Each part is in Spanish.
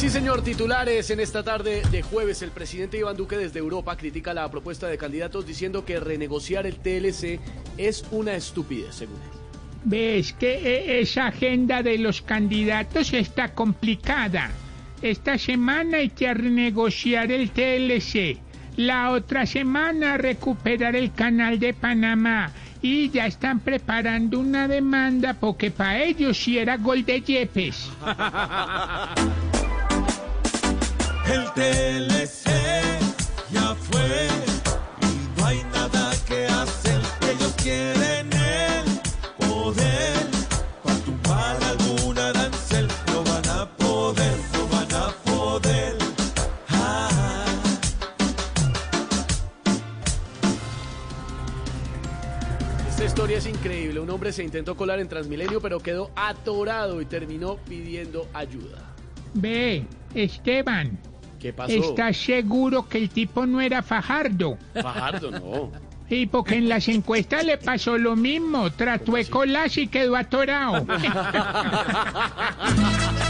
Sí, señor, titulares en esta tarde de jueves. El presidente Iván Duque desde Europa critica la propuesta de candidatos diciendo que renegociar el TLC es una estupidez, según él. Ves que e- esa agenda de los candidatos está complicada. Esta semana hay que renegociar el TLC. La otra semana recuperar el canal de Panamá. Y ya están preparando una demanda porque para ellos sí era gol de Yepes. El TLC ya fue y no hay nada que hacer. Ellos quieren el poder para tumbar alguna arancel. No van a poder, no van a poder. Ah. Esta historia es increíble. Un hombre se intentó colar en Transmilenio, pero quedó atorado y terminó pidiendo ayuda. Ve, Esteban, ¿Qué pasó? ¿estás seguro que el tipo no era Fajardo? Fajardo, no. Y porque en las encuestas le pasó lo mismo. Trató de colarse y quedó atorado.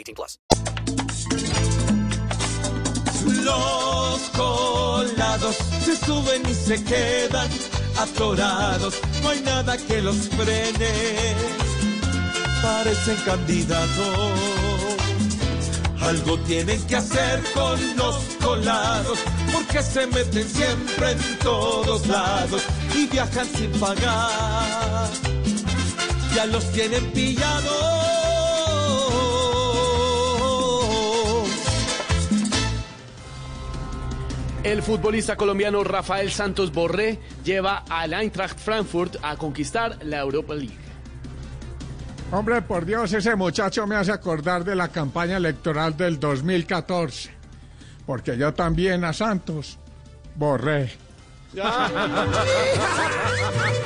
18 plus. Los colados se suben y se quedan atorados. No hay nada que los frene. Parecen candidatos. Algo tienen que hacer con los colados, porque se meten siempre en todos lados y viajan sin pagar. Ya los tienen pillados. El futbolista colombiano Rafael Santos Borré lleva al Eintracht Frankfurt a conquistar la Europa League. Hombre, por Dios, ese muchacho me hace acordar de la campaña electoral del 2014. Porque yo también a Santos borré.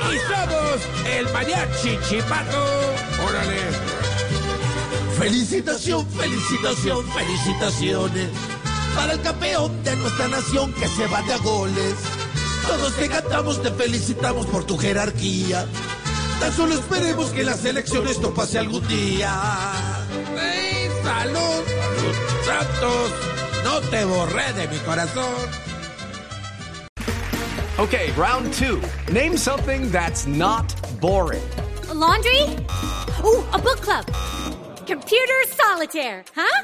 Y somos el mariachi chipato. Órale. Felicitación, felicitación, felicitaciones para el campeón de nuestra nación que se va de a goles. Todos te cantamos, te felicitamos por tu jerarquía. Tan solo esperemos que las elecciones no pase algún día. ¡Ey, salud! Santos, no te borré de mi corazón. Okay, round two. Name something that's not boring. A laundry? Ooh, a book club. Computer solitaire, huh?